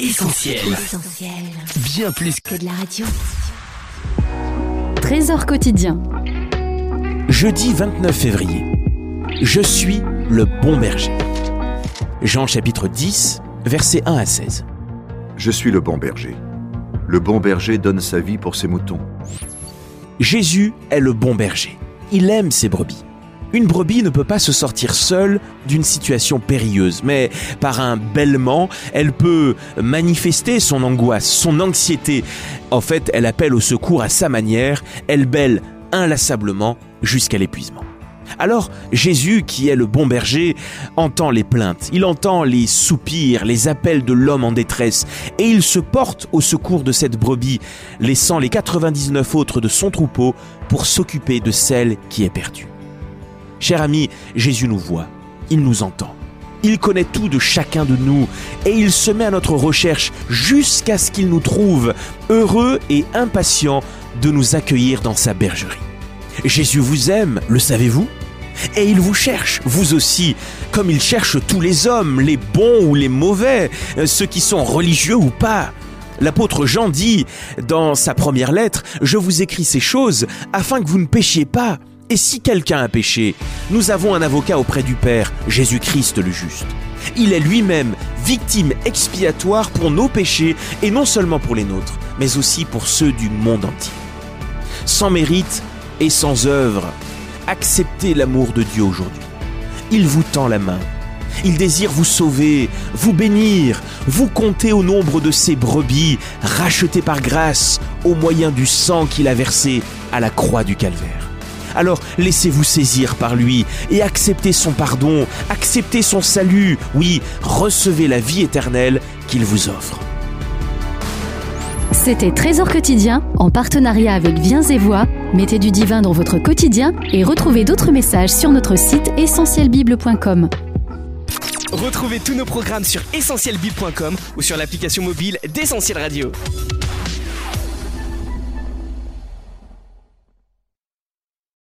Essentiel. Bien plus que de la radio. Trésor quotidien. Jeudi 29 février. Je suis le bon berger. Jean chapitre 10, versets 1 à 16. Je suis le bon berger. Le bon berger donne sa vie pour ses moutons. Jésus est le bon berger. Il aime ses brebis. Une brebis ne peut pas se sortir seule d'une situation périlleuse, mais par un bêlement, elle peut manifester son angoisse, son anxiété. En fait, elle appelle au secours à sa manière, elle bêle inlassablement jusqu'à l'épuisement. Alors Jésus, qui est le bon berger, entend les plaintes, il entend les soupirs, les appels de l'homme en détresse, et il se porte au secours de cette brebis, laissant les 99 autres de son troupeau pour s'occuper de celle qui est perdue. Cher ami, Jésus nous voit, il nous entend. Il connaît tout de chacun de nous et il se met à notre recherche jusqu'à ce qu'il nous trouve heureux et impatient de nous accueillir dans sa bergerie. Jésus vous aime, le savez-vous? Et il vous cherche, vous aussi, comme il cherche tous les hommes, les bons ou les mauvais, ceux qui sont religieux ou pas. L'apôtre Jean dit dans sa première lettre, Je vous écris ces choses afin que vous ne péchiez pas. Et si quelqu'un a péché, nous avons un avocat auprès du Père, Jésus-Christ le juste. Il est lui-même victime expiatoire pour nos péchés, et non seulement pour les nôtres, mais aussi pour ceux du monde entier. Sans mérite et sans œuvre, acceptez l'amour de Dieu aujourd'hui. Il vous tend la main. Il désire vous sauver, vous bénir, vous compter au nombre de ses brebis, rachetées par grâce au moyen du sang qu'il a versé à la croix du calvaire. Alors laissez-vous saisir par lui et acceptez son pardon, acceptez son salut, oui, recevez la vie éternelle qu'il vous offre. C'était Trésor quotidien en partenariat avec Viens et Voix. Mettez du divin dans votre quotidien et retrouvez d'autres messages sur notre site essentielbible.com. Retrouvez tous nos programmes sur essentielbible.com ou sur l'application mobile d'Essentiel Radio.